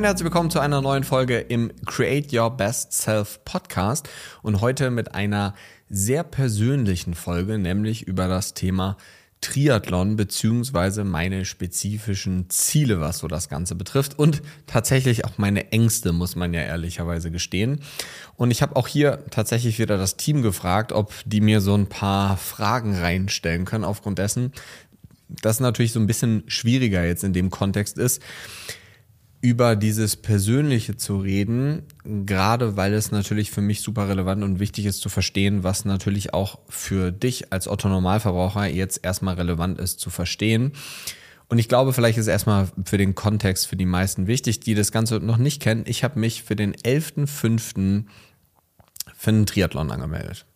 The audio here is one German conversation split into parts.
Und herzlich willkommen zu einer neuen Folge im Create Your Best Self Podcast. Und heute mit einer sehr persönlichen Folge, nämlich über das Thema Triathlon beziehungsweise meine spezifischen Ziele, was so das Ganze betrifft. Und tatsächlich auch meine Ängste, muss man ja ehrlicherweise gestehen. Und ich habe auch hier tatsächlich wieder das Team gefragt, ob die mir so ein paar Fragen reinstellen können, aufgrund dessen, dass natürlich so ein bisschen schwieriger jetzt in dem Kontext ist über dieses Persönliche zu reden, gerade weil es natürlich für mich super relevant und wichtig ist zu verstehen, was natürlich auch für dich als Otto Normalverbraucher jetzt erstmal relevant ist zu verstehen. Und ich glaube, vielleicht ist erstmal für den Kontext für die meisten wichtig, die das Ganze noch nicht kennen. Ich habe mich für den 11.05. für einen Triathlon angemeldet.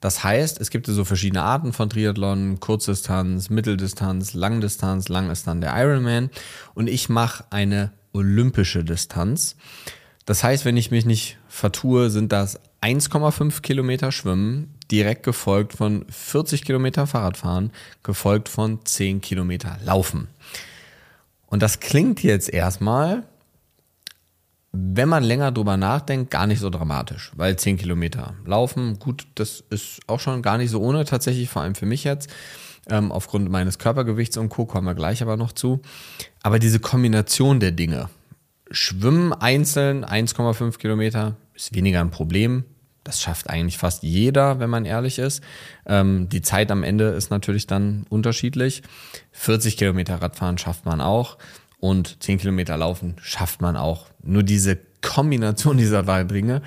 Das heißt, es gibt so verschiedene Arten von Triathlon, Kurzdistanz, Mitteldistanz, Langdistanz, lang ist dann der Ironman. Und ich mache eine olympische Distanz. Das heißt, wenn ich mich nicht vertue, sind das 1,5 Kilometer Schwimmen, direkt gefolgt von 40 Kilometer Fahrradfahren, gefolgt von 10 Kilometer Laufen. Und das klingt jetzt erstmal, wenn man länger drüber nachdenkt, gar nicht so dramatisch, weil 10 Kilometer laufen, gut, das ist auch schon gar nicht so ohne, tatsächlich, vor allem für mich jetzt ähm, aufgrund meines Körpergewichts und Co. kommen wir gleich aber noch zu. Aber diese Kombination der Dinge, Schwimmen einzeln 1,5 Kilometer ist weniger ein Problem. Das schafft eigentlich fast jeder, wenn man ehrlich ist. Ähm, die Zeit am Ende ist natürlich dann unterschiedlich. 40 Kilometer Radfahren schafft man auch und 10 Kilometer Laufen schafft man auch. Nur diese Kombination dieser drei Dinge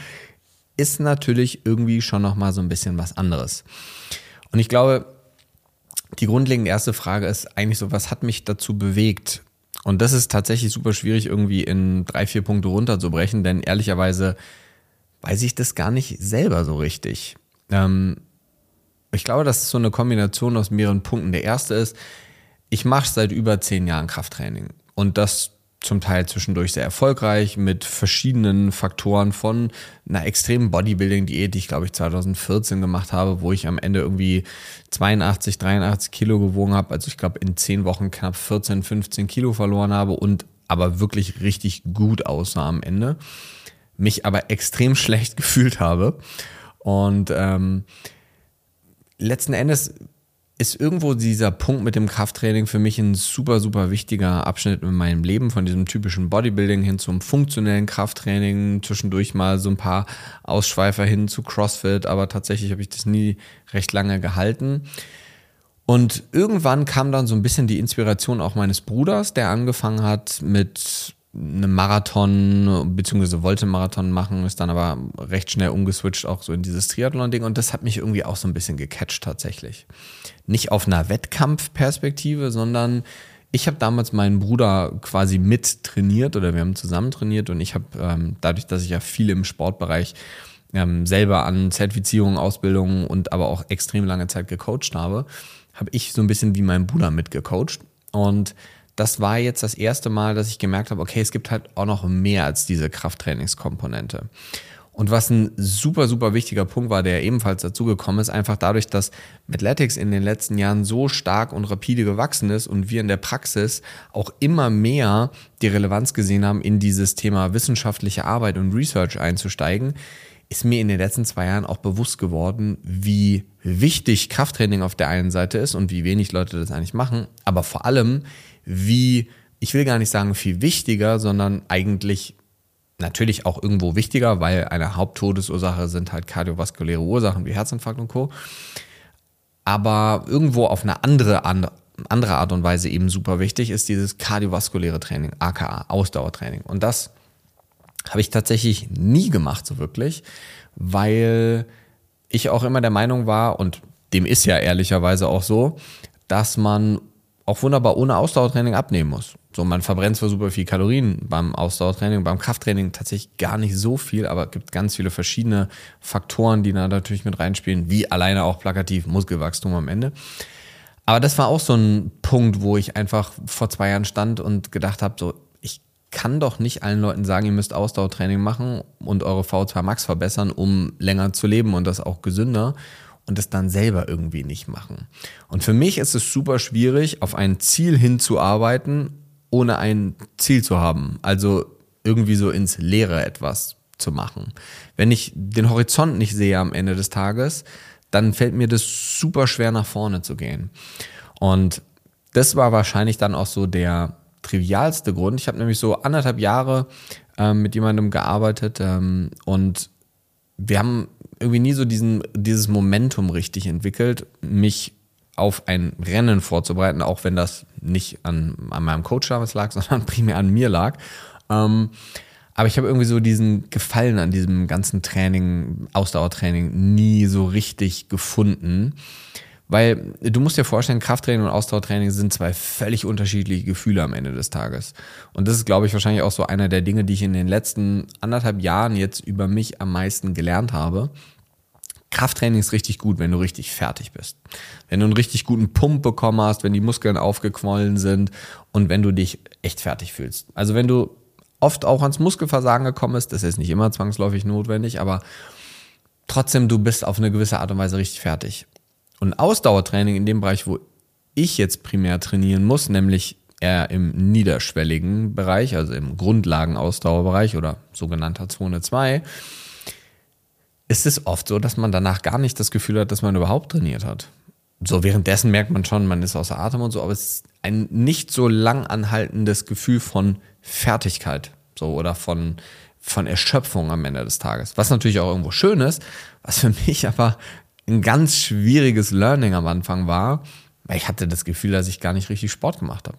ist natürlich irgendwie schon nochmal so ein bisschen was anderes. Und ich glaube, die grundlegende erste Frage ist eigentlich so, was hat mich dazu bewegt? Und das ist tatsächlich super schwierig irgendwie in drei, vier Punkte runterzubrechen, denn ehrlicherweise weiß ich das gar nicht selber so richtig. Ähm, ich glaube, das ist so eine Kombination aus mehreren Punkten. Der erste ist, ich mache seit über zehn Jahren Krafttraining und das zum Teil zwischendurch sehr erfolgreich mit verschiedenen Faktoren von einer extremen Bodybuilding-Diät, die ich glaube ich 2014 gemacht habe, wo ich am Ende irgendwie 82, 83 Kilo gewogen habe. Also ich glaube in zehn Wochen knapp 14, 15 Kilo verloren habe und aber wirklich richtig gut aussah am Ende. Mich aber extrem schlecht gefühlt habe. Und ähm, letzten Endes ist irgendwo dieser Punkt mit dem Krafttraining für mich ein super, super wichtiger Abschnitt in meinem Leben, von diesem typischen Bodybuilding hin zum funktionellen Krafttraining, zwischendurch mal so ein paar Ausschweifer hin zu CrossFit, aber tatsächlich habe ich das nie recht lange gehalten. Und irgendwann kam dann so ein bisschen die Inspiration auch meines Bruders, der angefangen hat mit einem Marathon beziehungsweise wollte einen Marathon machen, ist dann aber recht schnell umgeswitcht auch so in dieses Triathlon-Ding und das hat mich irgendwie auch so ein bisschen gecatcht tatsächlich. Nicht auf einer Wettkampfperspektive, sondern ich habe damals meinen Bruder quasi mit trainiert oder wir haben zusammen trainiert und ich habe ähm, dadurch, dass ich ja viel im Sportbereich ähm, selber an Zertifizierungen, Ausbildungen und aber auch extrem lange Zeit gecoacht habe, habe ich so ein bisschen wie mein Bruder mitgecoacht und das war jetzt das erste Mal, dass ich gemerkt habe, okay, es gibt halt auch noch mehr als diese Krafttrainingskomponente. Und was ein super, super wichtiger Punkt war, der ebenfalls dazugekommen ist, einfach dadurch, dass Athletics in den letzten Jahren so stark und rapide gewachsen ist und wir in der Praxis auch immer mehr die Relevanz gesehen haben, in dieses Thema wissenschaftliche Arbeit und Research einzusteigen, ist mir in den letzten zwei Jahren auch bewusst geworden, wie wichtig Krafttraining auf der einen Seite ist und wie wenig Leute das eigentlich machen, aber vor allem, wie, ich will gar nicht sagen viel wichtiger, sondern eigentlich natürlich auch irgendwo wichtiger, weil eine Haupttodesursache sind halt kardiovaskuläre Ursachen wie Herzinfarkt und Co. Aber irgendwo auf eine andere, andere Art und Weise eben super wichtig ist dieses kardiovaskuläre Training, aka Ausdauertraining. Und das habe ich tatsächlich nie gemacht, so wirklich, weil ich auch immer der Meinung war, und dem ist ja ehrlicherweise auch so, dass man auch wunderbar ohne Ausdauertraining abnehmen muss. So, man verbrennt zwar super viel Kalorien beim Ausdauertraining, beim Krafttraining tatsächlich gar nicht so viel, aber es gibt ganz viele verschiedene Faktoren, die da natürlich mit reinspielen, wie alleine auch plakativ Muskelwachstum am Ende. Aber das war auch so ein Punkt, wo ich einfach vor zwei Jahren stand und gedacht habe, so, ich kann doch nicht allen Leuten sagen, ihr müsst Ausdauertraining machen und eure V2 Max verbessern, um länger zu leben und das auch gesünder und es dann selber irgendwie nicht machen. Und für mich ist es super schwierig, auf ein Ziel hinzuarbeiten, ohne ein Ziel zu haben. Also irgendwie so ins Leere etwas zu machen. Wenn ich den Horizont nicht sehe am Ende des Tages, dann fällt mir das super schwer nach vorne zu gehen. Und das war wahrscheinlich dann auch so der trivialste Grund. Ich habe nämlich so anderthalb Jahre ähm, mit jemandem gearbeitet ähm, und wir haben irgendwie nie so diesen, dieses Momentum richtig entwickelt, mich auf ein Rennen vorzubereiten, auch wenn das nicht an, an meinem Coach damals lag, sondern primär an mir lag. Ähm, aber ich habe irgendwie so diesen Gefallen an diesem ganzen Training, Ausdauertraining nie so richtig gefunden. Weil du musst dir vorstellen, Krafttraining und Ausdauertraining sind zwei völlig unterschiedliche Gefühle am Ende des Tages. Und das ist, glaube ich, wahrscheinlich auch so einer der Dinge, die ich in den letzten anderthalb Jahren jetzt über mich am meisten gelernt habe. Krafttraining ist richtig gut, wenn du richtig fertig bist. Wenn du einen richtig guten Pump bekommen hast, wenn die Muskeln aufgequollen sind und wenn du dich echt fertig fühlst. Also wenn du oft auch ans Muskelversagen gekommen bist, das ist nicht immer zwangsläufig notwendig, aber trotzdem, du bist auf eine gewisse Art und Weise richtig fertig. Und Ausdauertraining in dem Bereich, wo ich jetzt primär trainieren muss, nämlich eher im niederschwelligen Bereich, also im Grundlagenausdauerbereich oder sogenannter Zone 2, ist es oft so, dass man danach gar nicht das Gefühl hat, dass man überhaupt trainiert hat. So währenddessen merkt man schon, man ist außer Atem und so, aber es ist ein nicht so lang anhaltendes Gefühl von Fertigkeit, so oder von von Erschöpfung am Ende des Tages. Was natürlich auch irgendwo schön ist, was für mich aber ein ganz schwieriges Learning am Anfang war, weil ich hatte das Gefühl, dass ich gar nicht richtig Sport gemacht habe.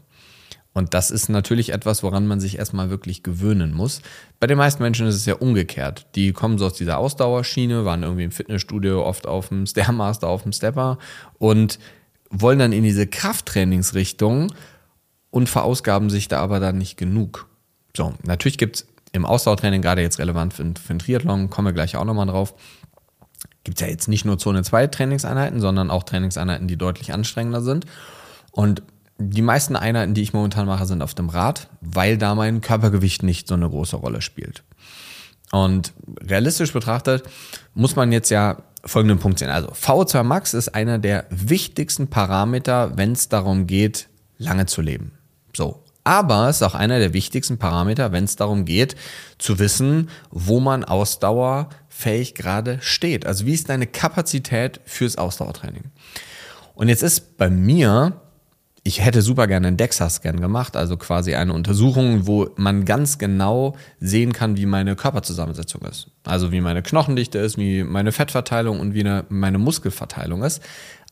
Und das ist natürlich etwas, woran man sich erstmal wirklich gewöhnen muss. Bei den meisten Menschen ist es ja umgekehrt. Die kommen so aus dieser Ausdauerschiene, waren irgendwie im Fitnessstudio, oft auf dem Stairmaster, auf dem Stepper und wollen dann in diese Krafttrainingsrichtung und verausgaben sich da aber dann nicht genug. So, natürlich gibt's im Ausdauertraining, gerade jetzt relevant für, für den Triathlon, kommen wir gleich auch nochmal drauf, gibt's ja jetzt nicht nur Zone 2 Trainingseinheiten, sondern auch Trainingseinheiten, die deutlich anstrengender sind. Und die meisten Einheiten, die ich momentan mache, sind auf dem Rad, weil da mein Körpergewicht nicht so eine große Rolle spielt. Und realistisch betrachtet muss man jetzt ja folgenden Punkt sehen. Also VO2 Max ist einer der wichtigsten Parameter, wenn es darum geht, lange zu leben. So. Aber es ist auch einer der wichtigsten Parameter, wenn es darum geht, zu wissen, wo man ausdauerfähig gerade steht. Also wie ist deine Kapazität fürs Ausdauertraining? Und jetzt ist bei mir ich hätte super gerne einen DEXA-Scan gemacht, also quasi eine Untersuchung, wo man ganz genau sehen kann, wie meine Körperzusammensetzung ist. Also wie meine Knochendichte ist, wie meine Fettverteilung und wie eine, meine Muskelverteilung ist.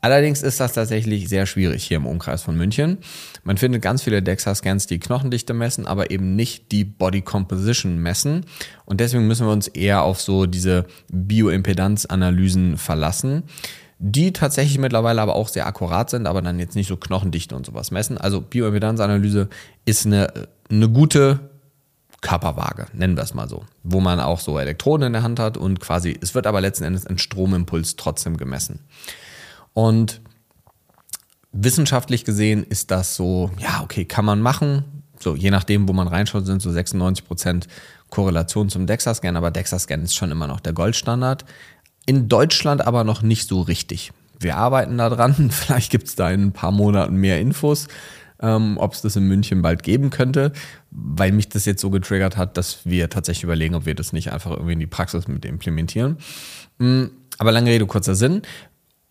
Allerdings ist das tatsächlich sehr schwierig hier im Umkreis von München. Man findet ganz viele DEXA-Scans, die Knochendichte messen, aber eben nicht die Body Composition messen. Und deswegen müssen wir uns eher auf so diese Bioimpedanzanalysen verlassen die tatsächlich mittlerweile aber auch sehr akkurat sind, aber dann jetzt nicht so Knochendichte und sowas messen. Also Bioimpedanzanalyse ist eine, eine gute Körperwaage, nennen wir es mal so, wo man auch so Elektroden in der Hand hat und quasi, es wird aber letzten Endes ein Stromimpuls trotzdem gemessen. Und wissenschaftlich gesehen ist das so, ja, okay, kann man machen. So, je nachdem, wo man reinschaut, sind so 96 Prozent Korrelation zum DEXA-Scan, aber DEXA-Scan ist schon immer noch der Goldstandard. In Deutschland aber noch nicht so richtig. Wir arbeiten da dran. Vielleicht gibt es da in ein paar Monaten mehr Infos, ähm, ob es das in München bald geben könnte, weil mich das jetzt so getriggert hat, dass wir tatsächlich überlegen, ob wir das nicht einfach irgendwie in die Praxis mit implementieren. Mm, aber lange Rede, kurzer Sinn.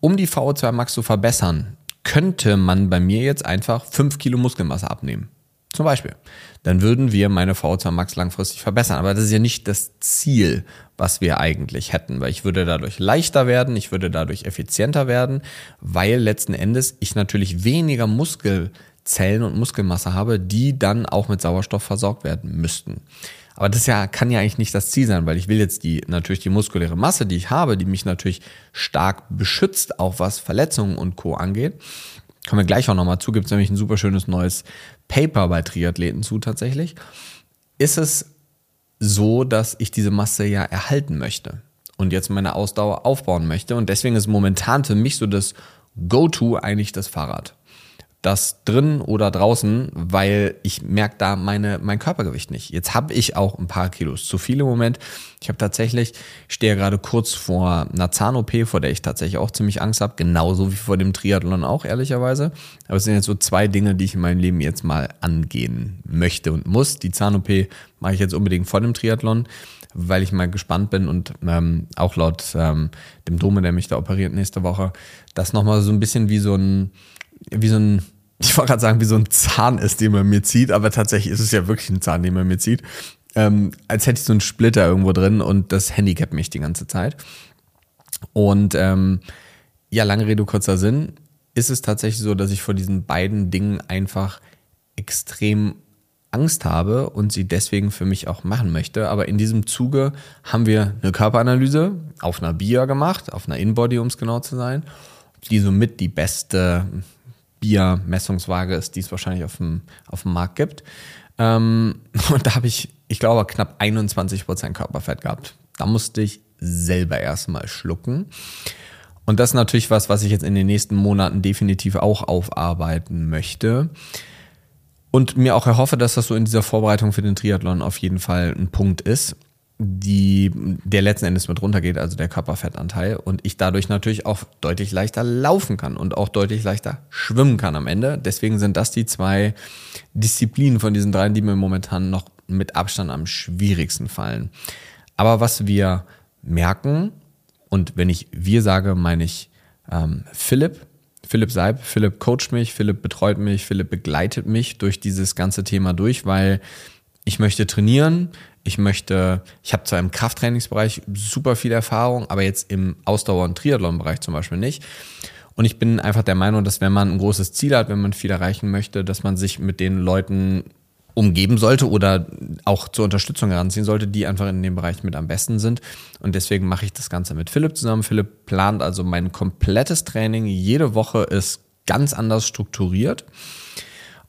Um die VO2 Max zu verbessern, könnte man bei mir jetzt einfach 5 Kilo Muskelmasse abnehmen. Zum Beispiel. Dann würden wir meine VO2 Max langfristig verbessern. Aber das ist ja nicht das Ziel, was wir eigentlich hätten, weil ich würde dadurch leichter werden, ich würde dadurch effizienter werden, weil letzten Endes ich natürlich weniger Muskelzellen und Muskelmasse habe, die dann auch mit Sauerstoff versorgt werden müssten. Aber das ja, kann ja eigentlich nicht das Ziel sein, weil ich will jetzt die, natürlich die muskuläre Masse, die ich habe, die mich natürlich stark beschützt, auch was Verletzungen und Co. angeht, kommen wir gleich auch nochmal zu, gibt es nämlich ein super schönes neues Paper bei Triathleten zu tatsächlich, ist es so, dass ich diese Masse ja erhalten möchte und jetzt meine Ausdauer aufbauen möchte. Und deswegen ist momentan für mich so das Go-To eigentlich das Fahrrad das drin oder draußen, weil ich merke da meine, mein Körpergewicht nicht. Jetzt habe ich auch ein paar Kilos zu viel im Moment. Ich habe tatsächlich, stehe gerade kurz vor einer Zahn-OP, vor der ich tatsächlich auch ziemlich Angst habe, genauso wie vor dem Triathlon auch, ehrlicherweise. Aber es sind jetzt so zwei Dinge, die ich in meinem Leben jetzt mal angehen möchte und muss. Die Zahn-OP mache ich jetzt unbedingt vor dem Triathlon, weil ich mal gespannt bin und ähm, auch laut ähm, dem Dome, der mich da operiert nächste Woche, das nochmal so ein bisschen wie so ein wie so ein, ich wollte gerade sagen, wie so ein Zahn ist, den man mir zieht, aber tatsächlich ist es ja wirklich ein Zahn, den man mir zieht. Ähm, als hätte ich so einen Splitter irgendwo drin und das handicapt mich die ganze Zeit. Und ähm, ja, lange Rede, kurzer Sinn, ist es tatsächlich so, dass ich vor diesen beiden Dingen einfach extrem Angst habe und sie deswegen für mich auch machen möchte. Aber in diesem Zuge haben wir eine Körperanalyse auf einer BIA gemacht, auf einer Inbody, um es genau zu sein, die somit die beste Biermessungswaage ist, die es wahrscheinlich auf dem, auf dem Markt gibt. Ähm, und da habe ich, ich glaube, knapp 21 Prozent Körperfett gehabt. Da musste ich selber erstmal schlucken. Und das ist natürlich was, was ich jetzt in den nächsten Monaten definitiv auch aufarbeiten möchte. Und mir auch erhoffe, dass das so in dieser Vorbereitung für den Triathlon auf jeden Fall ein Punkt ist die, der letzten Endes mit runtergeht, also der Körperfettanteil, und ich dadurch natürlich auch deutlich leichter laufen kann und auch deutlich leichter schwimmen kann am Ende. Deswegen sind das die zwei Disziplinen von diesen drei, die mir momentan noch mit Abstand am schwierigsten fallen. Aber was wir merken, und wenn ich wir sage, meine ich ähm, Philipp, Philipp Seib, Philipp coacht mich, Philipp betreut mich, Philipp begleitet mich durch dieses ganze Thema durch, weil ich möchte trainieren, ich möchte, ich habe zwar im Krafttrainingsbereich super viel Erfahrung, aber jetzt im Ausdauer- und Triathlon-Bereich zum Beispiel nicht. Und ich bin einfach der Meinung, dass wenn man ein großes Ziel hat, wenn man viel erreichen möchte, dass man sich mit den Leuten umgeben sollte oder auch zur Unterstützung heranziehen sollte, die einfach in dem Bereich mit am besten sind. Und deswegen mache ich das Ganze mit Philipp zusammen. Philipp plant also mein komplettes Training. Jede Woche ist ganz anders strukturiert.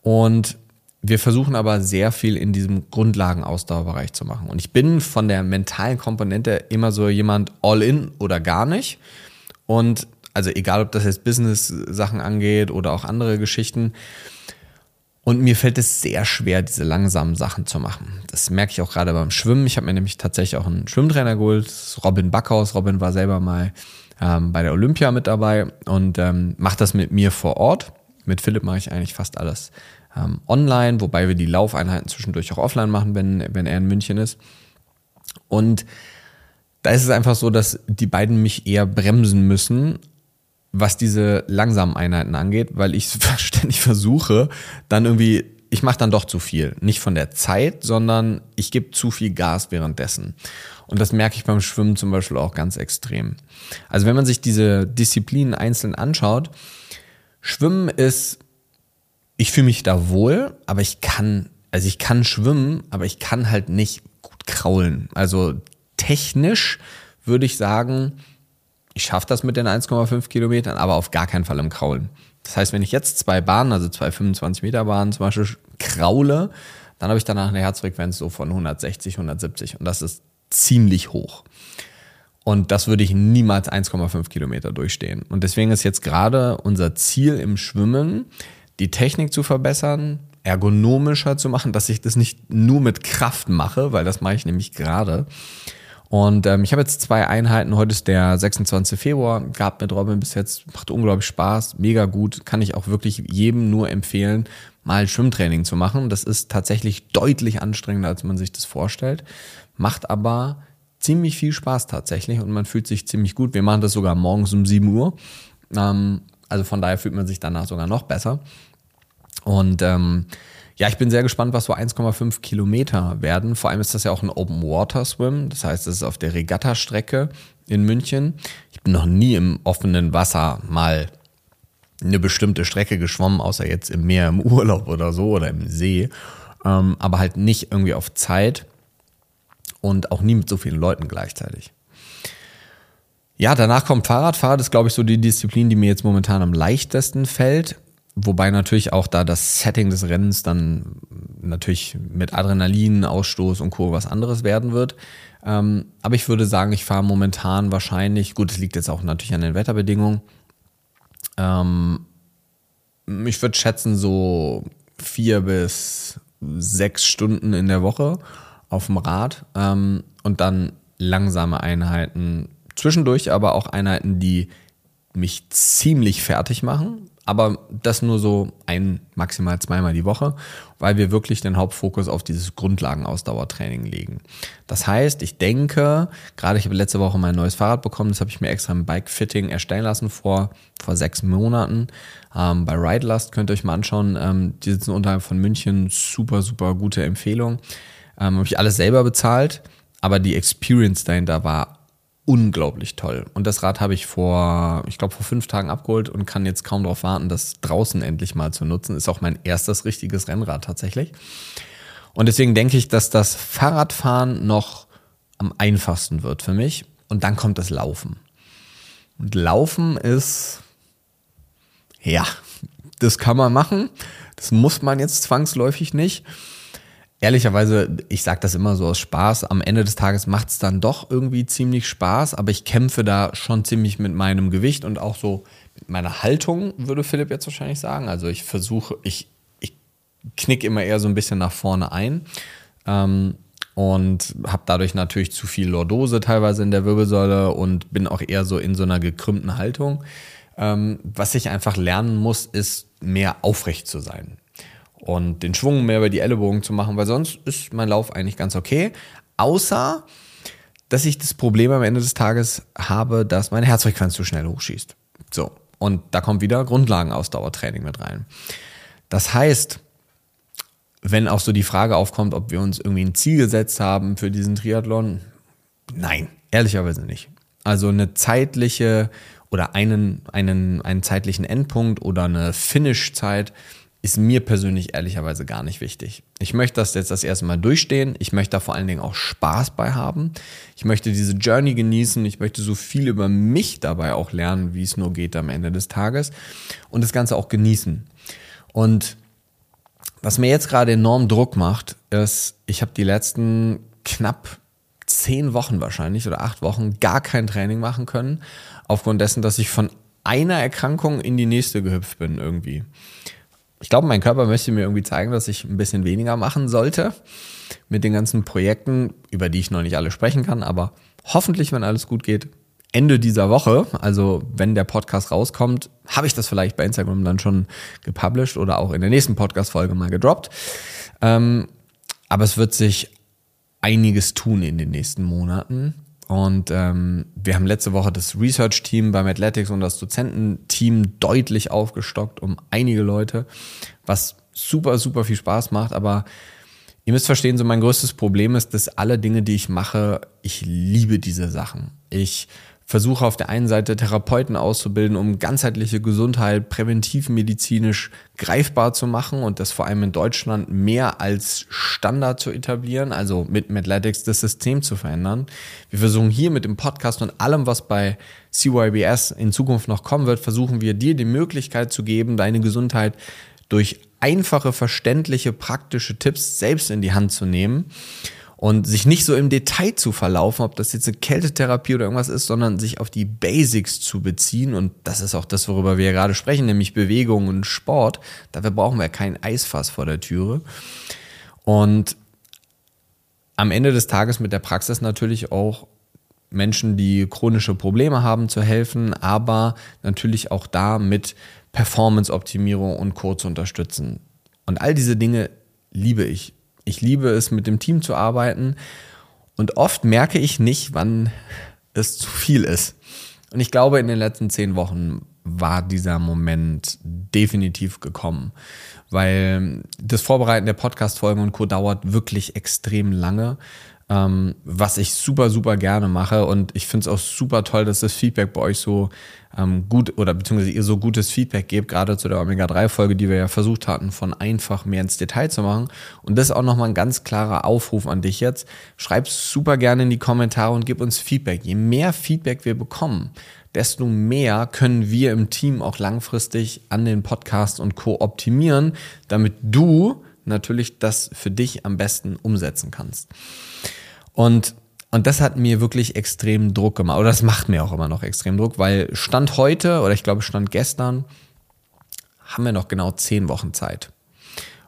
Und wir versuchen aber sehr viel in diesem Grundlagenausdauerbereich zu machen. Und ich bin von der mentalen Komponente immer so jemand all in oder gar nicht. Und also egal, ob das jetzt Business-Sachen angeht oder auch andere Geschichten. Und mir fällt es sehr schwer, diese langsamen Sachen zu machen. Das merke ich auch gerade beim Schwimmen. Ich habe mir nämlich tatsächlich auch einen Schwimmtrainer geholt, Robin Backhaus. Robin war selber mal ähm, bei der Olympia mit dabei und ähm, macht das mit mir vor Ort. Mit Philipp mache ich eigentlich fast alles ähm, online, wobei wir die Laufeinheiten zwischendurch auch offline machen, wenn, wenn er in München ist. Und da ist es einfach so, dass die beiden mich eher bremsen müssen, was diese langsamen Einheiten angeht, weil ich ständig versuche, dann irgendwie, ich mache dann doch zu viel. Nicht von der Zeit, sondern ich gebe zu viel Gas währenddessen. Und das merke ich beim Schwimmen zum Beispiel auch ganz extrem. Also wenn man sich diese Disziplinen einzeln anschaut, Schwimmen ist ich fühle mich da wohl, aber ich kann, also ich kann schwimmen, aber ich kann halt nicht gut kraulen. Also technisch würde ich sagen, ich schaffe das mit den 1,5 Kilometern, aber auf gar keinen Fall im Kraulen. Das heißt, wenn ich jetzt zwei Bahnen, also zwei 25 Meter Bahnen zum Beispiel kraule, dann habe ich danach eine Herzfrequenz so von 160, 170 und das ist ziemlich hoch. Und das würde ich niemals 1,5 Kilometer durchstehen. Und deswegen ist jetzt gerade unser Ziel im Schwimmen, die Technik zu verbessern, ergonomischer zu machen, dass ich das nicht nur mit Kraft mache, weil das mache ich nämlich gerade. Und ähm, ich habe jetzt zwei Einheiten. Heute ist der 26. Februar. Gab mit Robin bis jetzt, macht unglaublich Spaß, mega gut. Kann ich auch wirklich jedem nur empfehlen, mal Schwimmtraining zu machen. Das ist tatsächlich deutlich anstrengender, als man sich das vorstellt. Macht aber ziemlich viel Spaß tatsächlich und man fühlt sich ziemlich gut. Wir machen das sogar morgens um 7 Uhr. Ähm, also von daher fühlt man sich danach sogar noch besser. Und ähm, ja, ich bin sehr gespannt, was so 1,5 Kilometer werden. Vor allem ist das ja auch ein Open Water Swim. Das heißt, es ist auf der Regatta-Strecke in München. Ich bin noch nie im offenen Wasser mal eine bestimmte Strecke geschwommen, außer jetzt im Meer, im Urlaub oder so oder im See. Ähm, aber halt nicht irgendwie auf Zeit und auch nie mit so vielen Leuten gleichzeitig. Ja, danach kommt Fahrrad. Fahrrad ist, glaube ich, so die Disziplin, die mir jetzt momentan am leichtesten fällt. wobei natürlich auch da das Setting des Rennens dann natürlich mit Adrenalin, Ausstoß und Co. was anderes werden wird. Ähm, aber ich würde sagen, ich fahre momentan wahrscheinlich, gut, es liegt jetzt auch natürlich an den Wetterbedingungen. Ähm, ich würde schätzen, so vier bis sechs Stunden in der Woche auf dem Rad ähm, und dann langsame Einheiten. Zwischendurch aber auch Einheiten, die mich ziemlich fertig machen, aber das nur so ein, maximal zweimal die Woche, weil wir wirklich den Hauptfokus auf dieses Grundlagenausdauertraining legen. Das heißt, ich denke, gerade ich habe letzte Woche mein neues Fahrrad bekommen, das habe ich mir extra im Bike-Fitting erstellen lassen vor, vor sechs Monaten. Ähm, bei Ridelust könnt ihr euch mal anschauen. Ähm, die sitzen unterhalb von München. Super, super gute Empfehlung. Ähm, habe ich alles selber bezahlt, aber die Experience dahinter war unglaublich toll. Und das Rad habe ich vor, ich glaube, vor fünf Tagen abgeholt und kann jetzt kaum darauf warten, das draußen endlich mal zu nutzen. Ist auch mein erstes richtiges Rennrad tatsächlich. Und deswegen denke ich, dass das Fahrradfahren noch am einfachsten wird für mich. Und dann kommt das Laufen. Und Laufen ist, ja, das kann man machen. Das muss man jetzt zwangsläufig nicht ehrlicherweise, ich sage das immer so aus Spaß, am Ende des Tages macht es dann doch irgendwie ziemlich Spaß, aber ich kämpfe da schon ziemlich mit meinem Gewicht und auch so mit meiner Haltung, würde Philipp jetzt wahrscheinlich sagen. Also ich versuche, ich, ich knick immer eher so ein bisschen nach vorne ein. Ähm, und habe dadurch natürlich zu viel Lordose teilweise in der Wirbelsäule und bin auch eher so in so einer gekrümmten Haltung. Ähm, was ich einfach lernen muss, ist mehr aufrecht zu sein und den Schwung mehr über die Ellenbogen zu machen, weil sonst ist mein Lauf eigentlich ganz okay. Außer, dass ich das Problem am Ende des Tages habe, dass meine Herzfrequenz zu schnell hochschießt. So. Und da kommt wieder Grundlagenausdauertraining mit rein. Das heißt, wenn auch so die Frage aufkommt, ob wir uns irgendwie ein Ziel gesetzt haben für diesen Triathlon, nein, ehrlicherweise nicht. Also eine zeitliche oder einen, einen, einen zeitlichen Endpunkt oder eine Finish-Zeit ist mir persönlich ehrlicherweise gar nicht wichtig. Ich möchte das jetzt das erste Mal durchstehen. Ich möchte da vor allen Dingen auch Spaß bei haben. Ich möchte diese Journey genießen. Ich möchte so viel über mich dabei auch lernen, wie es nur geht am Ende des Tages. Und das Ganze auch genießen. Und was mir jetzt gerade enorm Druck macht, ist, ich habe die letzten knapp zehn Wochen wahrscheinlich oder acht Wochen gar kein Training machen können, aufgrund dessen, dass ich von einer Erkrankung in die nächste gehüpft bin irgendwie ich glaube, mein Körper möchte mir irgendwie zeigen, dass ich ein bisschen weniger machen sollte mit den ganzen Projekten, über die ich noch nicht alle sprechen kann, aber hoffentlich, wenn alles gut geht, Ende dieser Woche, also wenn der Podcast rauskommt, habe ich das vielleicht bei Instagram dann schon gepublished oder auch in der nächsten Podcast-Folge mal gedroppt. Ähm, aber es wird sich einiges tun in den nächsten Monaten. Und ähm, wir haben letzte Woche das Research-Team beim Athletics und das Dozententeam deutlich aufgestockt um einige Leute, was super, super viel Spaß macht. Aber ihr müsst verstehen, so mein größtes Problem ist, dass alle Dinge, die ich mache, ich liebe diese Sachen. Ich versuche auf der einen Seite Therapeuten auszubilden, um ganzheitliche Gesundheit präventivmedizinisch greifbar zu machen und das vor allem in Deutschland mehr als Standard zu etablieren, also mit Medletics das System zu verändern. Wir versuchen hier mit dem Podcast und allem, was bei CYBS in Zukunft noch kommen wird, versuchen wir dir die Möglichkeit zu geben, deine Gesundheit durch einfache, verständliche, praktische Tipps selbst in die Hand zu nehmen und sich nicht so im Detail zu verlaufen, ob das jetzt eine Kältetherapie oder irgendwas ist, sondern sich auf die Basics zu beziehen. Und das ist auch das, worüber wir gerade sprechen, nämlich Bewegung und Sport. Dafür brauchen wir kein Eisfass vor der Türe. Und am Ende des Tages mit der Praxis natürlich auch Menschen, die chronische Probleme haben, zu helfen, aber natürlich auch da mit Performance-Optimierung und Co. zu unterstützen. Und all diese Dinge liebe ich ich liebe es, mit dem Team zu arbeiten. Und oft merke ich nicht, wann es zu viel ist. Und ich glaube, in den letzten zehn Wochen war dieser Moment definitiv gekommen, weil das Vorbereiten der Podcast-Folgen und Co. dauert wirklich extrem lange. Ähm, was ich super, super gerne mache. Und ich finde es auch super toll, dass das Feedback bei euch so ähm, gut oder beziehungsweise ihr so gutes Feedback gebt, gerade zu der Omega-3-Folge, die wir ja versucht hatten, von einfach mehr ins Detail zu machen. Und das ist auch nochmal ein ganz klarer Aufruf an dich jetzt. Schreib super gerne in die Kommentare und gib uns Feedback. Je mehr Feedback wir bekommen, desto mehr können wir im Team auch langfristig an den Podcast und Co. optimieren, damit du natürlich das für dich am besten umsetzen kannst. Und, und das hat mir wirklich extrem Druck gemacht. Oder das macht mir auch immer noch extrem Druck, weil Stand heute, oder ich glaube Stand gestern, haben wir noch genau zehn Wochen Zeit.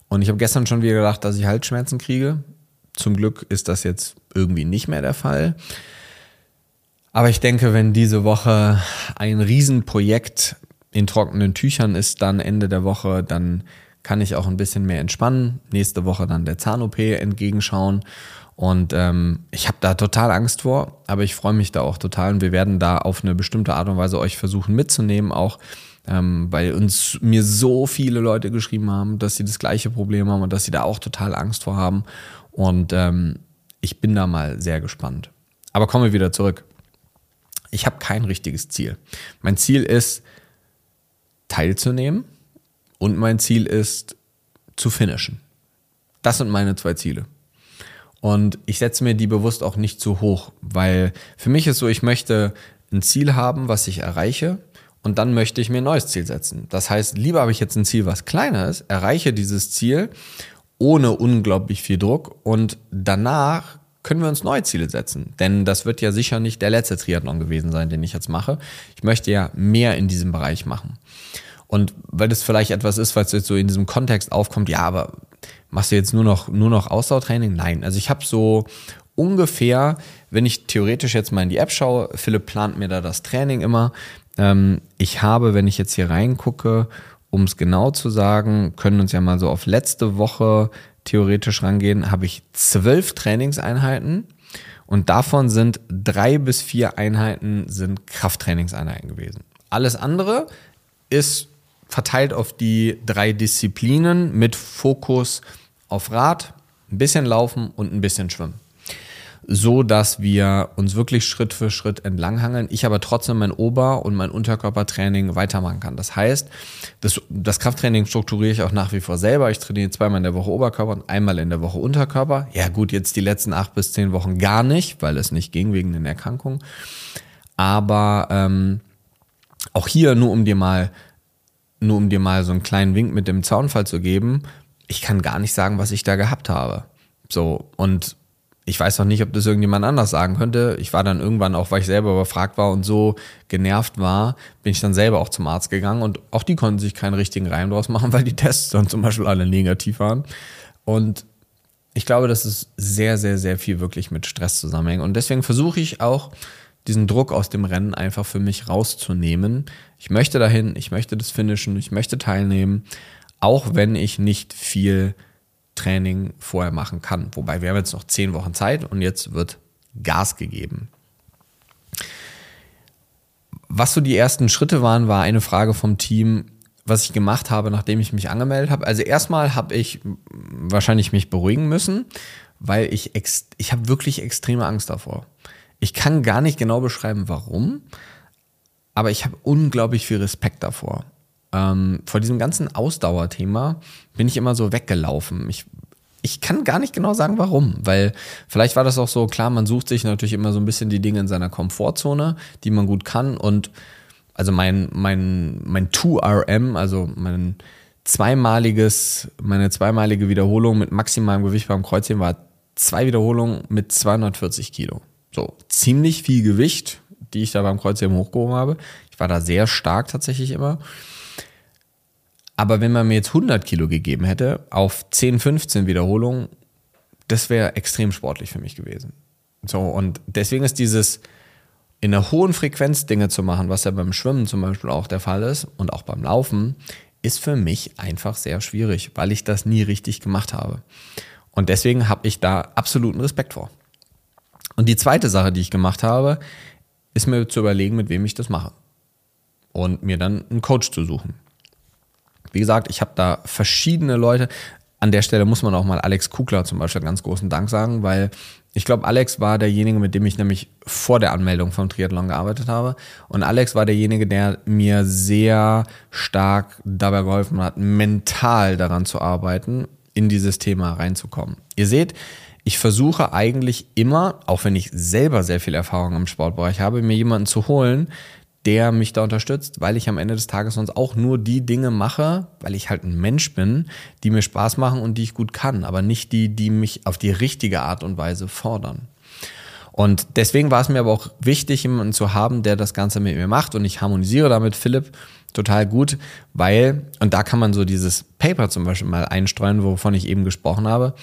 Und ich habe gestern schon wieder gedacht, dass ich Halsschmerzen kriege. Zum Glück ist das jetzt irgendwie nicht mehr der Fall. Aber ich denke, wenn diese Woche ein Riesenprojekt in trockenen Tüchern ist, dann Ende der Woche, dann kann ich auch ein bisschen mehr entspannen. Nächste Woche dann der Zahn-OP entgegenschauen. Und ähm, ich habe da total Angst vor, aber ich freue mich da auch total. Und wir werden da auf eine bestimmte Art und Weise euch versuchen mitzunehmen, auch ähm, weil uns mir so viele Leute geschrieben haben, dass sie das gleiche Problem haben und dass sie da auch total Angst vor haben. Und ähm, ich bin da mal sehr gespannt. Aber kommen wir wieder zurück. Ich habe kein richtiges Ziel. Mein Ziel ist, teilzunehmen und mein Ziel ist, zu finishen. Das sind meine zwei Ziele. Und ich setze mir die bewusst auch nicht zu hoch, weil für mich ist so, ich möchte ein Ziel haben, was ich erreiche. Und dann möchte ich mir ein neues Ziel setzen. Das heißt, lieber habe ich jetzt ein Ziel, was kleiner ist, erreiche dieses Ziel ohne unglaublich viel Druck und danach können wir uns neue Ziele setzen. Denn das wird ja sicher nicht der letzte Triathlon gewesen sein, den ich jetzt mache. Ich möchte ja mehr in diesem Bereich machen. Und weil das vielleicht etwas ist, was jetzt so in diesem Kontext aufkommt, ja, aber machst du jetzt nur noch, nur noch Ausdauertraining? Nein. Also ich habe so ungefähr, wenn ich theoretisch jetzt mal in die App schaue, Philipp plant mir da das Training immer. Ähm, ich habe, wenn ich jetzt hier reingucke, um es genau zu sagen, können uns ja mal so auf letzte Woche theoretisch rangehen, habe ich zwölf Trainingseinheiten und davon sind drei bis vier Einheiten sind Krafttrainingseinheiten gewesen. Alles andere ist verteilt auf die drei Disziplinen mit Fokus auf Rad, ein bisschen Laufen und ein bisschen Schwimmen. So dass wir uns wirklich Schritt für Schritt entlanghangeln, ich aber trotzdem mein Ober- und mein Unterkörpertraining weitermachen kann. Das heißt, das, das Krafttraining strukturiere ich auch nach wie vor selber. Ich trainiere zweimal in der Woche Oberkörper und einmal in der Woche Unterkörper. Ja, gut, jetzt die letzten acht bis zehn Wochen gar nicht, weil es nicht ging wegen den Erkrankungen. Aber ähm, auch hier, nur um dir mal, nur um dir mal so einen kleinen Wink mit dem Zaunfall zu geben, ich kann gar nicht sagen, was ich da gehabt habe. So, und ich weiß auch nicht, ob das irgendjemand anders sagen könnte. Ich war dann irgendwann auch, weil ich selber überfragt war und so genervt war, bin ich dann selber auch zum Arzt gegangen und auch die konnten sich keinen richtigen Reim draus machen, weil die Tests dann zum Beispiel alle negativ waren. Und ich glaube, dass es sehr, sehr, sehr viel wirklich mit Stress zusammenhängt. Und deswegen versuche ich auch, diesen Druck aus dem Rennen einfach für mich rauszunehmen. Ich möchte dahin, ich möchte das finishen, ich möchte teilnehmen, auch wenn ich nicht viel Training vorher machen kann. Wobei wir haben jetzt noch zehn Wochen Zeit und jetzt wird Gas gegeben. Was so die ersten Schritte waren, war eine Frage vom Team, was ich gemacht habe, nachdem ich mich angemeldet habe. Also erstmal habe ich wahrscheinlich mich beruhigen müssen, weil ich, ich habe wirklich extreme Angst davor. Ich kann gar nicht genau beschreiben, warum, aber ich habe unglaublich viel Respekt davor. Ähm, vor diesem ganzen Ausdauerthema bin ich immer so weggelaufen. Ich, ich kann gar nicht genau sagen, warum, weil vielleicht war das auch so, klar, man sucht sich natürlich immer so ein bisschen die Dinge in seiner Komfortzone, die man gut kann und also mein, mein, mein 2RM, also mein zweimaliges, meine zweimalige Wiederholung mit maximalem Gewicht beim Kreuzheben war zwei Wiederholungen mit 240 Kilo. So, ziemlich viel Gewicht, die ich da beim Kreuzheben hochgehoben habe. Ich war da sehr stark tatsächlich immer. Aber wenn man mir jetzt 100 Kilo gegeben hätte auf 10, 15 Wiederholungen, das wäre extrem sportlich für mich gewesen. So, und deswegen ist dieses in einer hohen Frequenz Dinge zu machen, was ja beim Schwimmen zum Beispiel auch der Fall ist und auch beim Laufen, ist für mich einfach sehr schwierig, weil ich das nie richtig gemacht habe. Und deswegen habe ich da absoluten Respekt vor. Und die zweite Sache, die ich gemacht habe, ist mir zu überlegen, mit wem ich das mache. Und mir dann einen Coach zu suchen. Wie gesagt, ich habe da verschiedene Leute. An der Stelle muss man auch mal Alex Kugler zum Beispiel ganz großen Dank sagen, weil Ich glaube, Alex war derjenige, mit dem ich nämlich vor der Anmeldung vom Triathlon gearbeitet habe. Und Alex war derjenige, der mir sehr stark dabei geholfen hat, mental daran zu arbeiten, in dieses Thema reinzukommen. Ihr seht, ich versuche eigentlich immer, auch wenn ich selber sehr viel Erfahrung im Sportbereich habe, mir jemanden zu holen, der mich da unterstützt, weil ich am Ende des Tages sonst auch nur die Dinge mache, weil ich halt ein Mensch bin, die mir Spaß machen und die ich gut kann, aber nicht die, die mich auf die richtige Art und Weise fordern. Und deswegen war es mir aber auch wichtig, jemanden zu haben, der das Ganze mit mir macht. Und ich harmonisiere damit Philipp total gut, weil, und da kann man so dieses Paper zum Beispiel mal einstreuen, wovon ich eben gesprochen habe.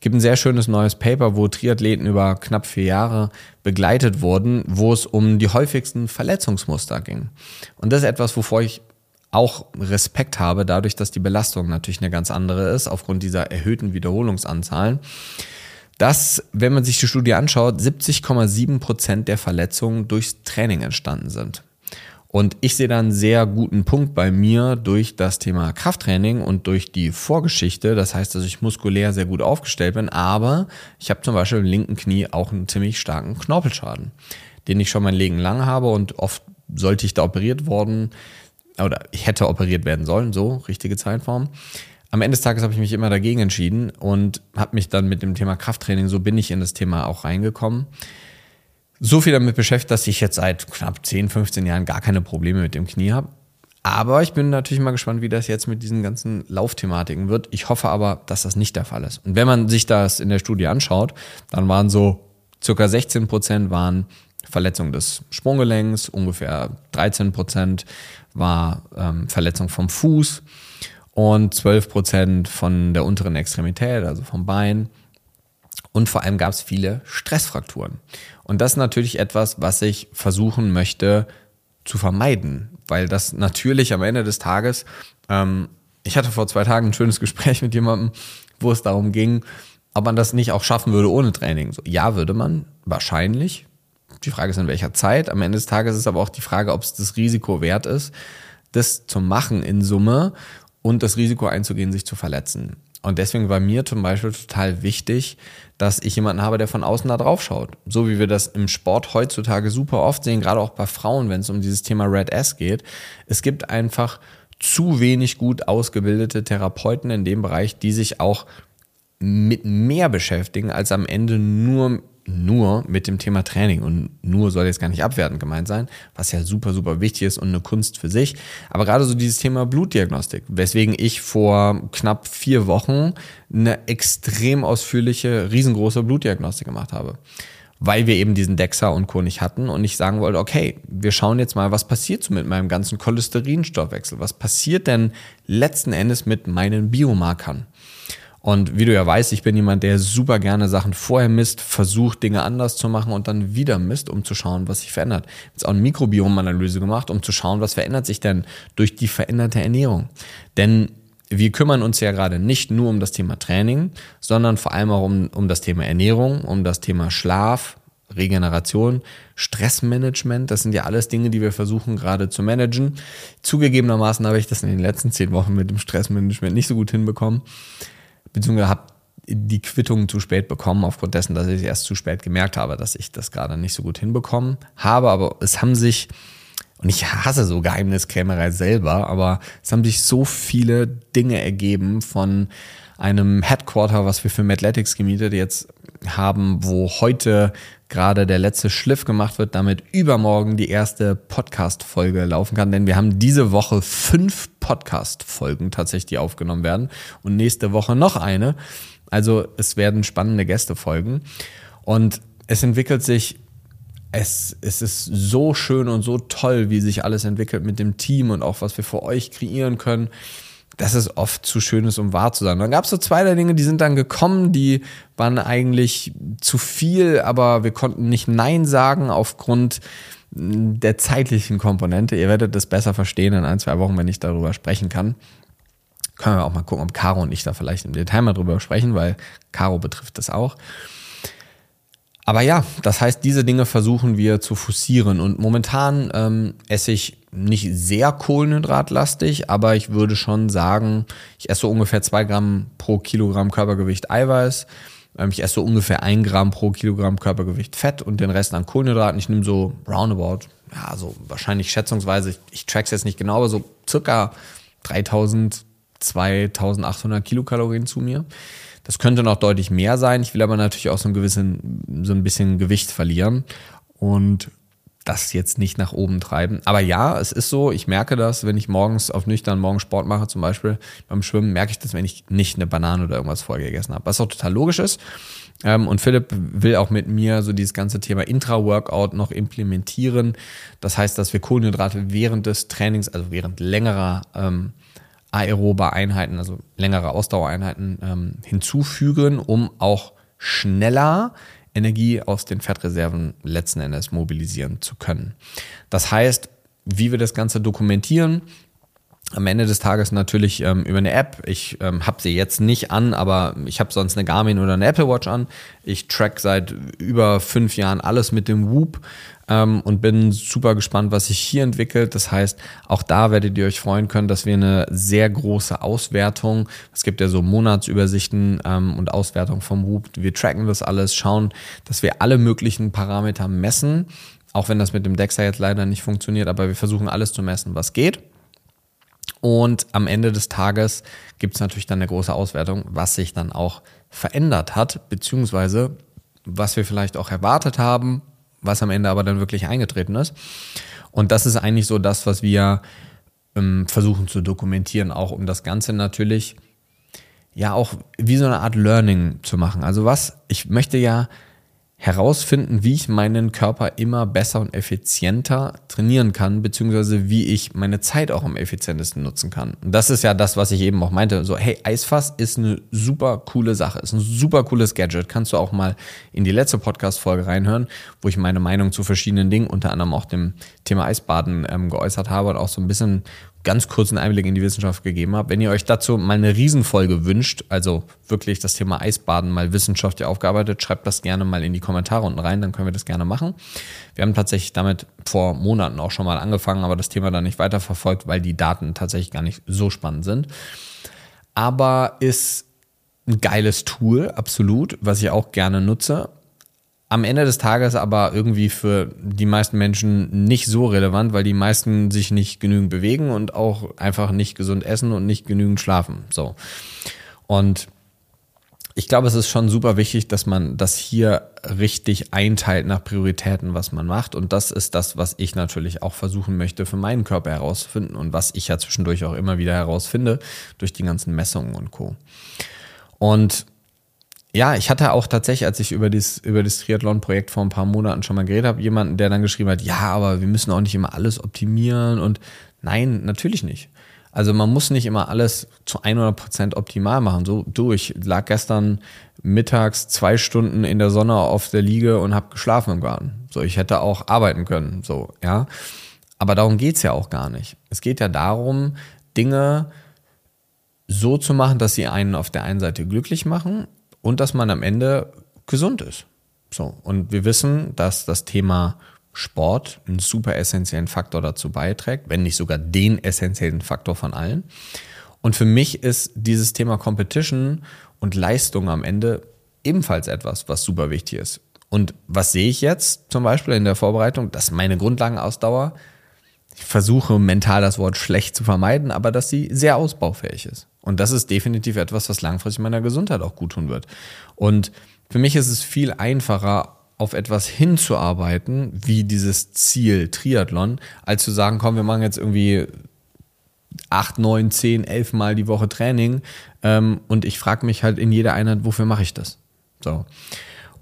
Gibt ein sehr schönes neues Paper, wo Triathleten über knapp vier Jahre begleitet wurden, wo es um die häufigsten Verletzungsmuster ging. Und das ist etwas, wovor ich auch Respekt habe, dadurch, dass die Belastung natürlich eine ganz andere ist, aufgrund dieser erhöhten Wiederholungsanzahlen dass, wenn man sich die Studie anschaut, 70,7 Prozent der Verletzungen durchs Training entstanden sind. Und ich sehe da einen sehr guten Punkt bei mir durch das Thema Krafttraining und durch die Vorgeschichte. Das heißt, dass ich muskulär sehr gut aufgestellt bin, aber ich habe zum Beispiel im linken Knie auch einen ziemlich starken Knorpelschaden, den ich schon mein Leben lang habe und oft sollte ich da operiert worden oder ich hätte operiert werden sollen, so richtige Zeitform. Am Ende des Tages habe ich mich immer dagegen entschieden und habe mich dann mit dem Thema Krafttraining, so bin ich in das Thema auch reingekommen so viel damit beschäftigt, dass ich jetzt seit knapp 10, 15 Jahren gar keine Probleme mit dem Knie habe. Aber ich bin natürlich mal gespannt, wie das jetzt mit diesen ganzen Laufthematiken wird. Ich hoffe aber, dass das nicht der Fall ist. Und wenn man sich das in der Studie anschaut, dann waren so circa 16 Prozent waren Verletzung des Sprunggelenks, ungefähr 13 Prozent war ähm, Verletzung vom Fuß und 12 Prozent von der unteren Extremität, also vom Bein. Und vor allem gab es viele Stressfrakturen. Und das ist natürlich etwas, was ich versuchen möchte zu vermeiden, weil das natürlich am Ende des Tages, ähm, ich hatte vor zwei Tagen ein schönes Gespräch mit jemandem, wo es darum ging, ob man das nicht auch schaffen würde ohne Training. So, ja, würde man, wahrscheinlich. Die Frage ist in welcher Zeit. Am Ende des Tages ist aber auch die Frage, ob es das Risiko wert ist, das zu machen in Summe und das Risiko einzugehen, sich zu verletzen. Und deswegen war mir zum Beispiel total wichtig, dass ich jemanden habe, der von außen da drauf schaut. So wie wir das im Sport heutzutage super oft sehen, gerade auch bei Frauen, wenn es um dieses Thema Red S geht. Es gibt einfach zu wenig gut ausgebildete Therapeuten in dem Bereich, die sich auch mit mehr beschäftigen, als am Ende nur nur mit dem Thema Training und nur soll jetzt gar nicht abwertend gemeint sein, was ja super, super wichtig ist und eine Kunst für sich. Aber gerade so dieses Thema Blutdiagnostik, weswegen ich vor knapp vier Wochen eine extrem ausführliche, riesengroße Blutdiagnostik gemacht habe. Weil wir eben diesen DEXA und Co. nicht hatten und ich sagen wollte, okay, wir schauen jetzt mal, was passiert so mit meinem ganzen Cholesterinstoffwechsel? Was passiert denn letzten Endes mit meinen Biomarkern? Und wie du ja weißt, ich bin jemand, der super gerne Sachen vorher misst, versucht Dinge anders zu machen und dann wieder misst, um zu schauen, was sich verändert. Jetzt auch eine Mikrobiomanalyse gemacht, um zu schauen, was verändert sich denn durch die veränderte Ernährung. Denn wir kümmern uns ja gerade nicht nur um das Thema Training, sondern vor allem auch um, um das Thema Ernährung, um das Thema Schlaf, Regeneration, Stressmanagement. Das sind ja alles Dinge, die wir versuchen gerade zu managen. Zugegebenermaßen habe ich das in den letzten zehn Wochen mit dem Stressmanagement nicht so gut hinbekommen beziehungsweise habe die Quittung zu spät bekommen, aufgrund dessen, dass ich erst zu spät gemerkt habe, dass ich das gerade nicht so gut hinbekommen habe. Aber es haben sich, und ich hasse so Geheimniskrämerei selber, aber es haben sich so viele Dinge ergeben von einem Headquarter, was wir für Mathletics gemietet jetzt haben, wo heute gerade der letzte Schliff gemacht wird, damit übermorgen die erste Podcast-Folge laufen kann. Denn wir haben diese Woche fünf Podcast-Folgen tatsächlich, die aufgenommen werden und nächste Woche noch eine. Also es werden spannende Gäste folgen. Und es entwickelt sich, es, es ist so schön und so toll, wie sich alles entwickelt mit dem Team und auch was wir für euch kreieren können dass es oft zu schön ist, um wahr zu sein. Dann gab es so zwei der Dinge, die sind dann gekommen, die waren eigentlich zu viel, aber wir konnten nicht Nein sagen aufgrund der zeitlichen Komponente. Ihr werdet das besser verstehen in ein, zwei Wochen, wenn ich darüber sprechen kann. Können wir auch mal gucken, ob Caro und ich da vielleicht im Detail mal drüber sprechen, weil Caro betrifft das auch. Aber ja, das heißt, diese Dinge versuchen wir zu forcieren. Und momentan ähm, esse ich nicht sehr kohlenhydratlastig, aber ich würde schon sagen, ich esse so ungefähr zwei Gramm pro Kilogramm Körpergewicht Eiweiß. Ähm, ich esse so ungefähr ein Gramm pro Kilogramm Körpergewicht Fett und den Rest an Kohlenhydraten. Ich nehme so roundabout, ja, so wahrscheinlich schätzungsweise, ich, ich track's jetzt nicht genau, aber so circa 3000, 2800 Kilokalorien zu mir. Das könnte noch deutlich mehr sein. Ich will aber natürlich auch so ein, gewissen, so ein bisschen Gewicht verlieren und das jetzt nicht nach oben treiben. Aber ja, es ist so, ich merke das, wenn ich morgens auf nüchtern morgen Sport mache, zum Beispiel beim Schwimmen, merke ich das, wenn ich nicht eine Banane oder irgendwas vorher gegessen habe. Was auch total logisch ist. Ähm, und Philipp will auch mit mir so dieses ganze Thema Intra-Workout noch implementieren. Das heißt, dass wir Kohlenhydrate während des Trainings, also während längerer ähm, aerober Einheiten, also längere Ausdauereinheiten ähm, hinzufügen, um auch schneller Energie aus den Fettreserven letzten Endes mobilisieren zu können. Das heißt, wie wir das Ganze dokumentieren, am Ende des Tages natürlich ähm, über eine App. Ich ähm, habe sie jetzt nicht an, aber ich habe sonst eine Garmin oder eine Apple Watch an. Ich track seit über fünf Jahren alles mit dem Whoop ähm, und bin super gespannt, was sich hier entwickelt. Das heißt, auch da werdet ihr euch freuen können, dass wir eine sehr große Auswertung, es gibt ja so Monatsübersichten ähm, und Auswertung vom Whoop. Wir tracken das alles, schauen, dass wir alle möglichen Parameter messen. Auch wenn das mit dem Dexter jetzt leider nicht funktioniert, aber wir versuchen alles zu messen, was geht. Und am Ende des Tages gibt es natürlich dann eine große Auswertung, was sich dann auch verändert hat, beziehungsweise was wir vielleicht auch erwartet haben, was am Ende aber dann wirklich eingetreten ist. Und das ist eigentlich so das, was wir ähm, versuchen zu dokumentieren, auch um das Ganze natürlich ja auch wie so eine Art Learning zu machen. Also was, ich möchte ja herausfinden, wie ich meinen Körper immer besser und effizienter trainieren kann, beziehungsweise wie ich meine Zeit auch am effizientesten nutzen kann. Und das ist ja das, was ich eben auch meinte. So, hey, Eisfass ist eine super coole Sache, ist ein super cooles Gadget. Kannst du auch mal in die letzte Podcast-Folge reinhören, wo ich meine Meinung zu verschiedenen Dingen, unter anderem auch dem Thema Eisbaden ähm, geäußert habe und auch so ein bisschen ganz kurzen Einblick in die Wissenschaft gegeben habe. Wenn ihr euch dazu mal eine Riesenfolge wünscht, also wirklich das Thema Eisbaden mal wissenschaftlich aufgearbeitet, schreibt das gerne mal in die Kommentare unten rein, dann können wir das gerne machen. Wir haben tatsächlich damit vor Monaten auch schon mal angefangen, aber das Thema dann nicht weiterverfolgt, weil die Daten tatsächlich gar nicht so spannend sind. Aber ist ein geiles Tool, absolut, was ich auch gerne nutze am Ende des Tages aber irgendwie für die meisten Menschen nicht so relevant, weil die meisten sich nicht genügend bewegen und auch einfach nicht gesund essen und nicht genügend schlafen. So. Und ich glaube, es ist schon super wichtig, dass man das hier richtig einteilt nach Prioritäten, was man macht. Und das ist das, was ich natürlich auch versuchen möchte, für meinen Körper herauszufinden und was ich ja zwischendurch auch immer wieder herausfinde durch die ganzen Messungen und Co. Und ja, ich hatte auch tatsächlich, als ich über das, über das Triathlon-Projekt vor ein paar Monaten schon mal geredet habe, jemanden, der dann geschrieben hat, ja, aber wir müssen auch nicht immer alles optimieren und nein, natürlich nicht. Also man muss nicht immer alles zu 100 Prozent optimal machen. So, du, ich lag gestern mittags zwei Stunden in der Sonne auf der Liege und habe geschlafen im Garten. So, ich hätte auch arbeiten können, so, ja. Aber darum geht's ja auch gar nicht. Es geht ja darum, Dinge so zu machen, dass sie einen auf der einen Seite glücklich machen und dass man am Ende gesund ist. So. Und wir wissen, dass das Thema Sport einen super essentiellen Faktor dazu beiträgt, wenn nicht sogar den essentiellen Faktor von allen. Und für mich ist dieses Thema Competition und Leistung am Ende ebenfalls etwas, was super wichtig ist. Und was sehe ich jetzt zum Beispiel in der Vorbereitung? Dass meine Grundlagenausdauer, ich versuche mental das Wort schlecht zu vermeiden, aber dass sie sehr ausbaufähig ist. Und das ist definitiv etwas, was langfristig meiner Gesundheit auch gut tun wird. Und für mich ist es viel einfacher, auf etwas hinzuarbeiten, wie dieses Ziel Triathlon, als zu sagen, komm, wir machen jetzt irgendwie acht, neun, zehn, elf Mal die Woche Training ähm, und ich frage mich halt in jeder Einheit, wofür mache ich das? So.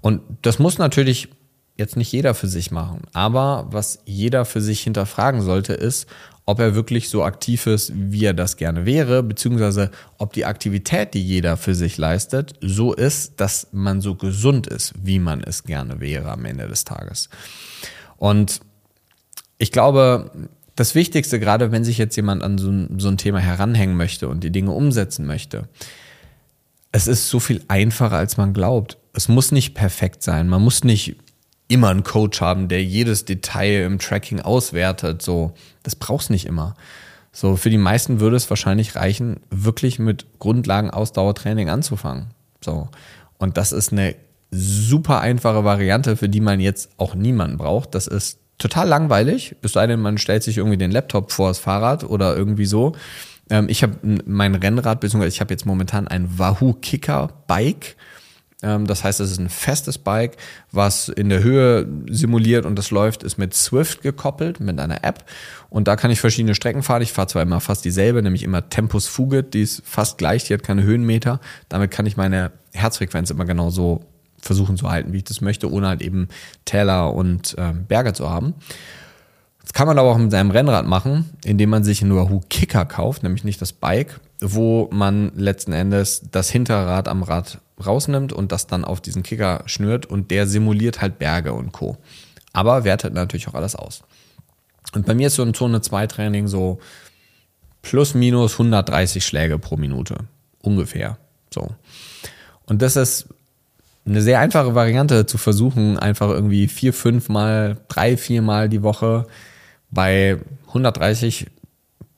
Und das muss natürlich jetzt nicht jeder für sich machen, aber was jeder für sich hinterfragen sollte, ist, ob er wirklich so aktiv ist, wie er das gerne wäre, beziehungsweise ob die Aktivität, die jeder für sich leistet, so ist, dass man so gesund ist, wie man es gerne wäre am Ende des Tages. Und ich glaube, das Wichtigste, gerade wenn sich jetzt jemand an so ein, so ein Thema heranhängen möchte und die Dinge umsetzen möchte, es ist so viel einfacher, als man glaubt. Es muss nicht perfekt sein. Man muss nicht immer einen Coach haben, der jedes Detail im Tracking auswertet. So, das brauchst nicht immer. So, für die meisten würde es wahrscheinlich reichen, wirklich mit Grundlagen Ausdauertraining anzufangen. So. Und das ist eine super einfache Variante, für die man jetzt auch niemanden braucht. Das ist total langweilig, es sei denn, man stellt sich irgendwie den Laptop vor das Fahrrad oder irgendwie so. Ähm, ich habe mein Rennrad, beziehungsweise ich habe jetzt momentan ein Wahoo Kicker Bike. Ähm, das heißt, es ist ein festes Bike, was in der Höhe simuliert und das läuft, ist mit Swift gekoppelt, mit einer App. Und da kann ich verschiedene Strecken fahren. Ich fahre zwar immer fast dieselbe, nämlich immer Tempus Fugit, die ist fast gleich, die hat keine Höhenmeter. Damit kann ich meine Herzfrequenz immer genau so versuchen zu halten, wie ich das möchte, ohne halt eben Täler und äh, Berge zu haben. Das kann man aber auch mit seinem Rennrad machen, indem man sich einen Wahoo Kicker kauft, nämlich nicht das Bike, wo man letzten Endes das Hinterrad am Rad rausnimmt und das dann auf diesen Kicker schnürt und der simuliert halt Berge und Co. Aber wertet natürlich auch alles aus. Und bei mir ist so ein Zone 2 Training so plus minus 130 Schläge pro Minute. Ungefähr. So. Und das ist eine sehr einfache Variante zu versuchen, einfach irgendwie vier, fünf Mal, drei, vier Mal die Woche bei 130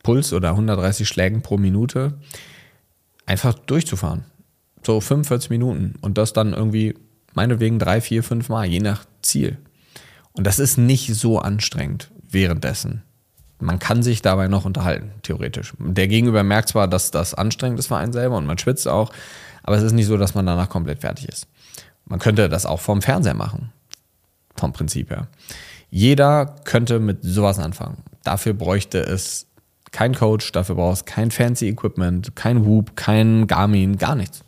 Puls oder 130 Schlägen pro Minute einfach durchzufahren. So 45 Minuten und das dann irgendwie meinetwegen drei, vier, fünf Mal, je nach Ziel. Und das ist nicht so anstrengend währenddessen. Man kann sich dabei noch unterhalten, theoretisch. Der Gegenüber merkt zwar, dass das anstrengend ist für einen selber und man schwitzt auch, aber es ist nicht so, dass man danach komplett fertig ist. Man könnte das auch vom Fernseher machen. Vom Prinzip her. Jeder könnte mit sowas anfangen. Dafür bräuchte es kein Coach, dafür brauchst kein fancy Equipment, kein Whoop, kein Garmin, gar nichts.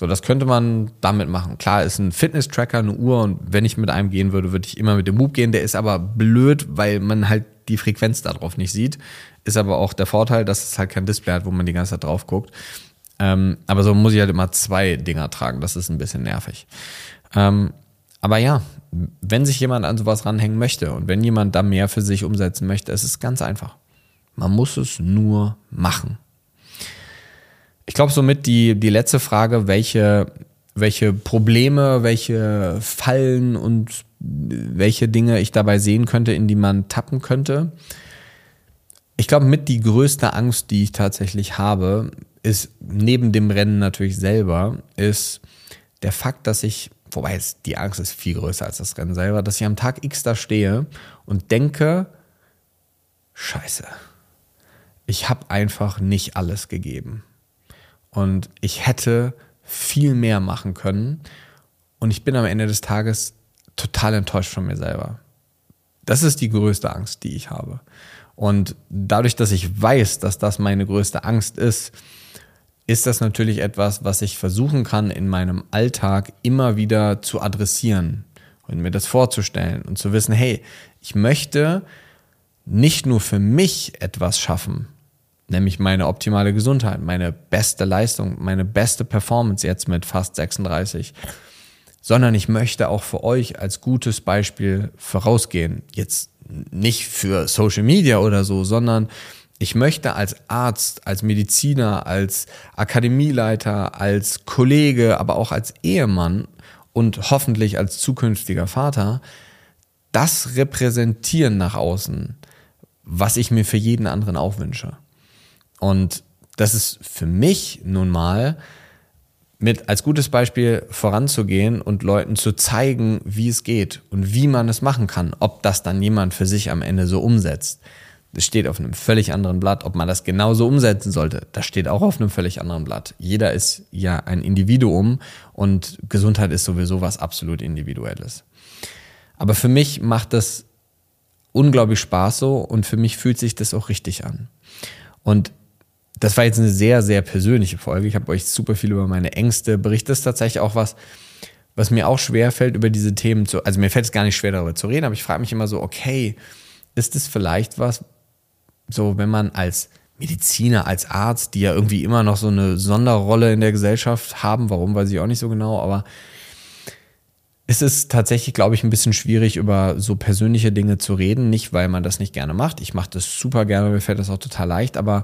So, das könnte man damit machen. Klar, ist ein Fitness-Tracker, eine Uhr und wenn ich mit einem gehen würde, würde ich immer mit dem Whoop gehen. Der ist aber blöd, weil man halt die Frequenz darauf nicht sieht. Ist aber auch der Vorteil, dass es halt kein Display hat, wo man die ganze Zeit drauf guckt. Ähm, aber so muss ich halt immer zwei Dinger tragen. Das ist ein bisschen nervig. Ähm, aber ja, wenn sich jemand an sowas ranhängen möchte und wenn jemand da mehr für sich umsetzen möchte, es ist ganz einfach. Man muss es nur machen. Ich glaube, somit die, die letzte Frage, welche, welche Probleme, welche Fallen und welche Dinge ich dabei sehen könnte, in die man tappen könnte. Ich glaube, mit die größte Angst, die ich tatsächlich habe, ist neben dem Rennen natürlich selber, ist der Fakt, dass ich, wobei es, die Angst ist viel größer als das Rennen selber, dass ich am Tag X da stehe und denke, scheiße, ich habe einfach nicht alles gegeben. Und ich hätte viel mehr machen können. Und ich bin am Ende des Tages total enttäuscht von mir selber. Das ist die größte Angst, die ich habe. Und dadurch, dass ich weiß, dass das meine größte Angst ist, ist das natürlich etwas, was ich versuchen kann, in meinem Alltag immer wieder zu adressieren und mir das vorzustellen und zu wissen, hey, ich möchte nicht nur für mich etwas schaffen, nämlich meine optimale Gesundheit, meine beste Leistung, meine beste Performance jetzt mit fast 36, sondern ich möchte auch für euch als gutes Beispiel vorausgehen. Jetzt nicht für Social Media oder so, sondern ich möchte als Arzt, als Mediziner, als Akademieleiter, als Kollege, aber auch als Ehemann und hoffentlich als zukünftiger Vater das repräsentieren nach außen, was ich mir für jeden anderen auch wünsche. Und das ist für mich nun mal mit als gutes Beispiel voranzugehen und Leuten zu zeigen, wie es geht und wie man es machen kann, ob das dann jemand für sich am Ende so umsetzt. Das steht auf einem völlig anderen Blatt. Ob man das genauso umsetzen sollte, das steht auch auf einem völlig anderen Blatt. Jeder ist ja ein Individuum und Gesundheit ist sowieso was absolut Individuelles. Aber für mich macht das unglaublich Spaß so und für mich fühlt sich das auch richtig an. Und das war jetzt eine sehr, sehr persönliche Folge. Ich habe euch super viel über meine Ängste berichtet. Das ist tatsächlich auch was, was mir auch schwer fällt, über diese Themen zu, also mir fällt es gar nicht schwer, darüber zu reden, aber ich frage mich immer so, okay, ist es vielleicht was, so, wenn man als Mediziner, als Arzt, die ja irgendwie immer noch so eine Sonderrolle in der Gesellschaft haben, warum weiß ich auch nicht so genau, aber es ist tatsächlich, glaube ich, ein bisschen schwierig, über so persönliche Dinge zu reden. Nicht, weil man das nicht gerne macht. Ich mache das super gerne, mir fällt das auch total leicht, aber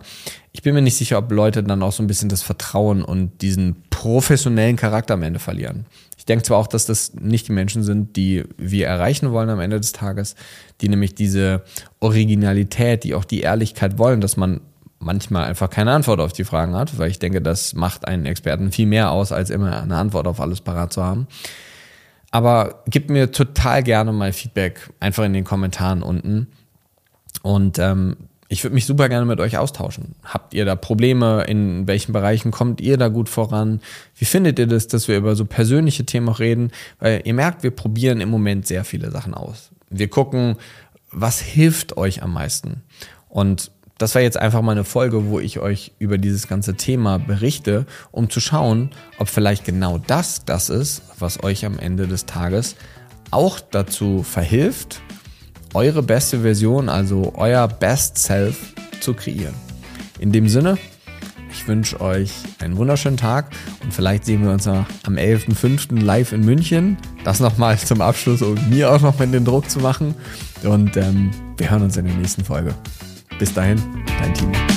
ich bin mir nicht sicher, ob Leute dann auch so ein bisschen das Vertrauen und diesen professionellen Charakter am Ende verlieren. Ich denke zwar auch, dass das nicht die Menschen sind, die wir erreichen wollen am Ende des Tages, die nämlich diese Originalität, die auch die Ehrlichkeit wollen, dass man manchmal einfach keine Antwort auf die Fragen hat, weil ich denke, das macht einen Experten viel mehr aus, als immer eine Antwort auf alles parat zu haben. Aber gebt mir total gerne mal Feedback, einfach in den Kommentaren unten. Und ähm, ich würde mich super gerne mit euch austauschen. Habt ihr da Probleme? In welchen Bereichen kommt ihr da gut voran? Wie findet ihr das, dass wir über so persönliche Themen auch reden? Weil ihr merkt, wir probieren im Moment sehr viele Sachen aus. Wir gucken, was hilft euch am meisten? Und das war jetzt einfach mal eine Folge, wo ich euch über dieses ganze Thema berichte, um zu schauen, ob vielleicht genau das das ist, was euch am Ende des Tages auch dazu verhilft, eure beste Version, also euer Best Self zu kreieren. In dem Sinne, ich wünsche euch einen wunderschönen Tag und vielleicht sehen wir uns am 11.05. live in München. Das nochmal zum Abschluss, um mir auch nochmal den Druck zu machen. Und ähm, wir hören uns in der nächsten Folge. Bis dahin, dein Team.